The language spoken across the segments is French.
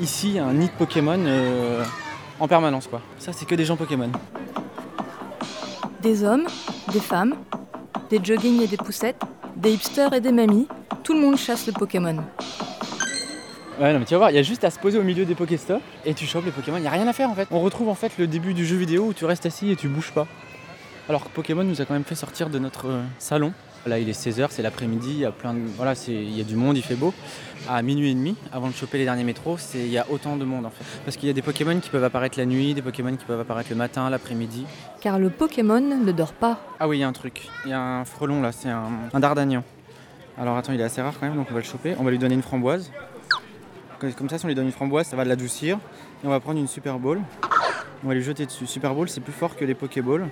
ici, un nid de Pokémon euh, en permanence quoi. Ça c'est que des gens Pokémon. Des hommes, des femmes, des jogging et des poussettes, des hipsters et des mamies, tout le monde chasse le Pokémon. Ouais non mais tu vas voir, il y a juste à se poser au milieu des Pokéstops et tu chopes les Pokémon, il n'y a rien à faire en fait. On retrouve en fait le début du jeu vidéo où tu restes assis et tu bouges pas. Alors que Pokémon nous a quand même fait sortir de notre euh, salon. Là il est 16h, c'est l'après-midi, il y a plein de. Voilà, c'est- il y a du monde, il fait beau. À minuit et demi, avant de choper les derniers métros, c'est- il y a autant de monde en fait. Parce qu'il y a des Pokémon qui peuvent apparaître la nuit, des Pokémon qui peuvent apparaître le matin, l'après-midi. Car le Pokémon ne dort pas. Ah oui, il y a un truc. Il y a un frelon là, c'est un, un dardagnan. Alors attends, il est assez rare quand même, donc on va le choper. On va lui donner une framboise. Comme ça, si on lui donne une framboise, ça va l'adoucir. Et on va prendre une Super Ball. On va lui jeter dessus. Super Ball, c'est plus fort que les Pokéballs.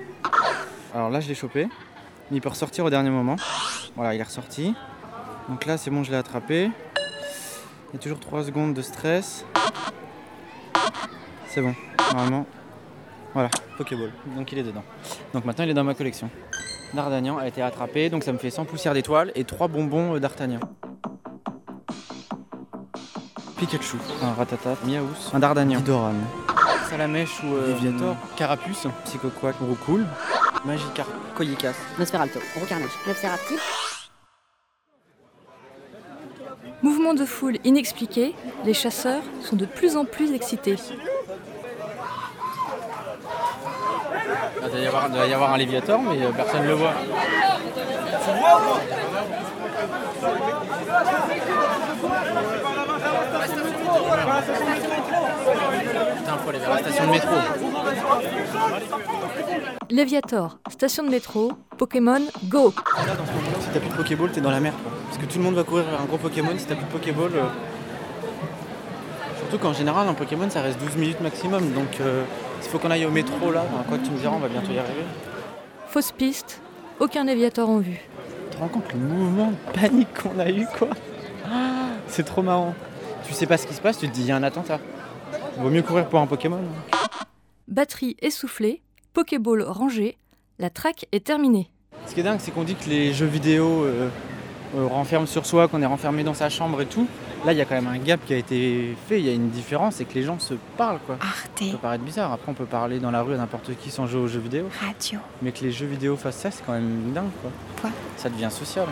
Alors là, je l'ai chopé. Mais il peut ressortir au dernier moment. Voilà, il est ressorti. Donc là, c'est bon, je l'ai attrapé. Il y a toujours 3 secondes de stress. C'est bon, normalement. Voilà, Pokéball. Donc il est dedans. Donc maintenant, il est dans ma collection. D'Artagnan a été attrapé, donc ça me fait 100 poussières d'étoiles et 3 bonbons euh, d'Artagnan. Pikachu, un Ratata, Miaous, un Dardagnan, Doran, Salamèche ou euh, Viviator. Carapuce, Psychoquack, Roucoule, Magikarp, Koyekas. Nosferalto, Roucarnage, Nopseraptile, Mouvement de foule inexpliqué, les chasseurs sont de plus en plus excités. Ah, Il doit y avoir, doit y avoir un Léviator, mais euh, personne ne le voit. Putain, faut aller vers la station de métro. Léviator, station de métro, Pokémon, go Là, dans ce moment, si t'as plus de Pokéball, t'es dans la merde. Quoi. Parce que tout le monde va courir vers un gros Pokémon. Si t'as plus de Pokéball. euh, Surtout qu'en général, un Pokémon ça reste 12 minutes maximum. Donc euh, s'il faut qu'on aille au métro là, enfin, quoi que tu me diras, on va bientôt y arriver. Fausse piste, aucun Léviator en vue. Tu te rends compte le mouvement de panique qu'on a eu quoi? Ah, C'est trop marrant. Tu sais pas ce qui se passe, tu te dis il y a un attentat. Vaut mieux courir pour un Pokémon. Batterie essoufflée, Pokéball rangé, la traque est terminée. Ce qui est dingue, c'est qu'on dit que les jeux vidéo euh, euh, renferment sur soi, qu'on est renfermé dans sa chambre et tout. Là, il y a quand même un gap qui a été fait. Il y a une différence, c'est que les gens se parlent quoi. Arte Ça peut paraître bizarre. Après, on peut parler dans la rue à n'importe qui sans jouer aux jeux vidéo. Radio. Mais que les jeux vidéo fassent ça, c'est quand même dingue quoi. Quoi? Ça devient social.